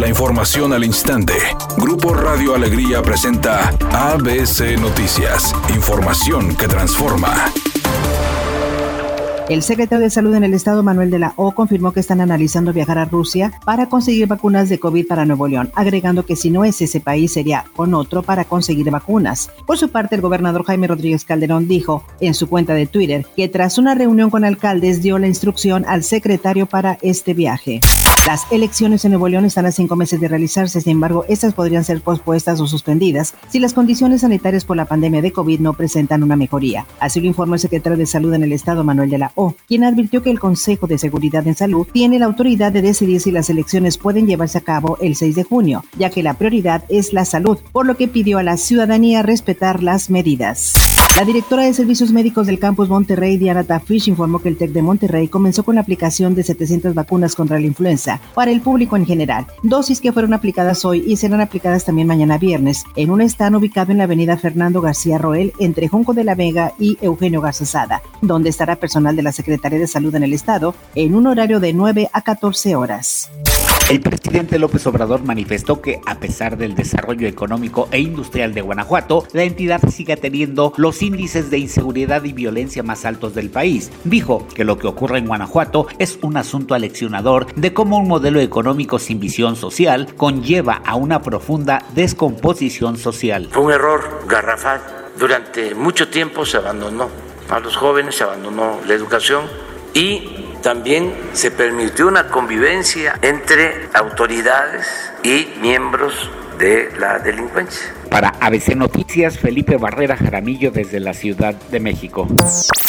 La información al instante. Grupo Radio Alegría presenta ABC Noticias. Información que transforma. El secretario de Salud en el estado, Manuel de la O, confirmó que están analizando viajar a Rusia para conseguir vacunas de COVID para Nuevo León, agregando que si no es ese país sería con otro para conseguir vacunas. Por su parte, el gobernador Jaime Rodríguez Calderón dijo en su cuenta de Twitter que tras una reunión con alcaldes dio la instrucción al secretario para este viaje. Las elecciones en Nuevo León están a cinco meses de realizarse, sin embargo, estas podrían ser pospuestas o suspendidas si las condiciones sanitarias por la pandemia de COVID no presentan una mejoría. Así lo informó el secretario de Salud en el Estado, Manuel de la O, quien advirtió que el Consejo de Seguridad en Salud tiene la autoridad de decidir si las elecciones pueden llevarse a cabo el 6 de junio, ya que la prioridad es la salud, por lo que pidió a la ciudadanía respetar las medidas. La directora de Servicios Médicos del Campus Monterrey, Diana Tafish, informó que el TEC de Monterrey comenzó con la aplicación de 700 vacunas contra la influenza para el público en general, dosis que fueron aplicadas hoy y serán aplicadas también mañana viernes en un stand ubicado en la avenida Fernando García Roel entre Junco de la Vega y Eugenio Garzazada, donde estará personal de la Secretaría de Salud en el Estado en un horario de 9 a 14 horas. El presidente López Obrador manifestó que a pesar del desarrollo económico e industrial de Guanajuato, la entidad sigue teniendo los índices de inseguridad y violencia más altos del país. Dijo que lo que ocurre en Guanajuato es un asunto aleccionador de cómo un modelo económico sin visión social conlleva a una profunda descomposición social. Fue un error garrafal. Durante mucho tiempo se abandonó a los jóvenes, se abandonó la educación y también se permitió una convivencia entre autoridades y miembros de la delincuencia. Para ABC Noticias, Felipe Barrera Jaramillo desde la Ciudad de México.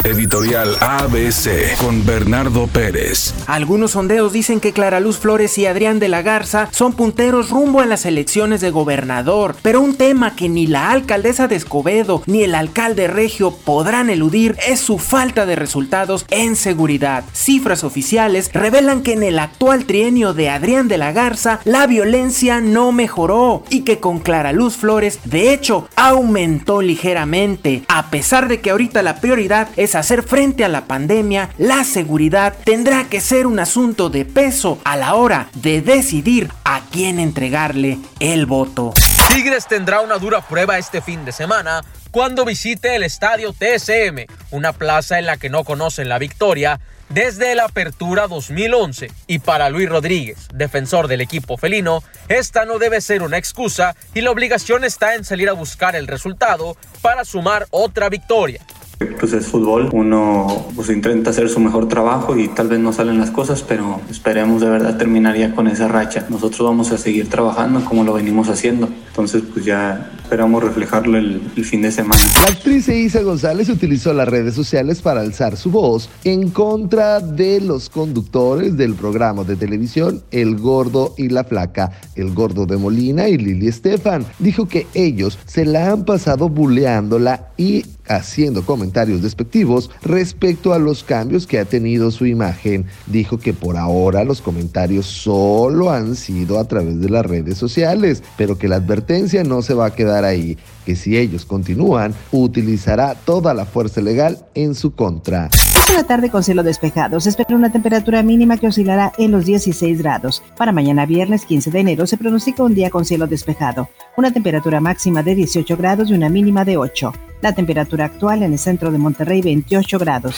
Editorial ABC con Bernardo Pérez. Algunos sondeos dicen que Clara Luz Flores y Adrián de la Garza son punteros rumbo a las elecciones de gobernador, pero un tema que ni la alcaldesa de Escobedo ni el alcalde regio podrán eludir es su falta de resultados en seguridad. Cifras oficiales revelan que en el actual trienio de Adrián de la Garza la violencia no mejoró y que con Clara Luz Flores de hecho aumentó ligeramente. A pesar de que ahorita la prioridad es hacer frente a la pandemia, la seguridad tendrá que ser un asunto de peso a la hora de decidir a quién entregarle el voto. Tigres tendrá una dura prueba este fin de semana cuando visite el estadio TSM, una plaza en la que no conocen la victoria desde la apertura 2011. Y para Luis Rodríguez, defensor del equipo felino, esta no debe ser una excusa y la obligación está en salir a buscar el resultado para sumar otra victoria. Pues es fútbol, uno pues intenta hacer su mejor trabajo y tal vez no salen las cosas, pero esperemos de verdad terminar ya con esa racha. Nosotros vamos a seguir trabajando como lo venimos haciendo, entonces pues ya esperamos reflejarlo el, fin de semana. La actriz Isa González utilizó las redes sociales para alzar su voz en contra de los conductores del programa de televisión El Gordo y la Flaca, El Gordo de Molina y Lili Estefan. Dijo que ellos se la han pasado buleándola y haciendo comentarios despectivos respecto a los cambios que ha tenido su imagen. Dijo que por ahora los comentarios solo han sido a través de las redes sociales, pero que la advertencia no se va a quedar ahí, que si ellos continúan, utilizará toda la fuerza legal en su contra. Una tarde con cielo despejado. Se espera una temperatura mínima que oscilará en los 16 grados. Para mañana viernes 15 de enero se pronostica un día con cielo despejado. Una temperatura máxima de 18 grados y una mínima de 8. La temperatura actual en el centro de Monterrey 28 grados.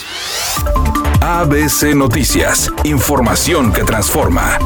ABC Noticias. Información que transforma.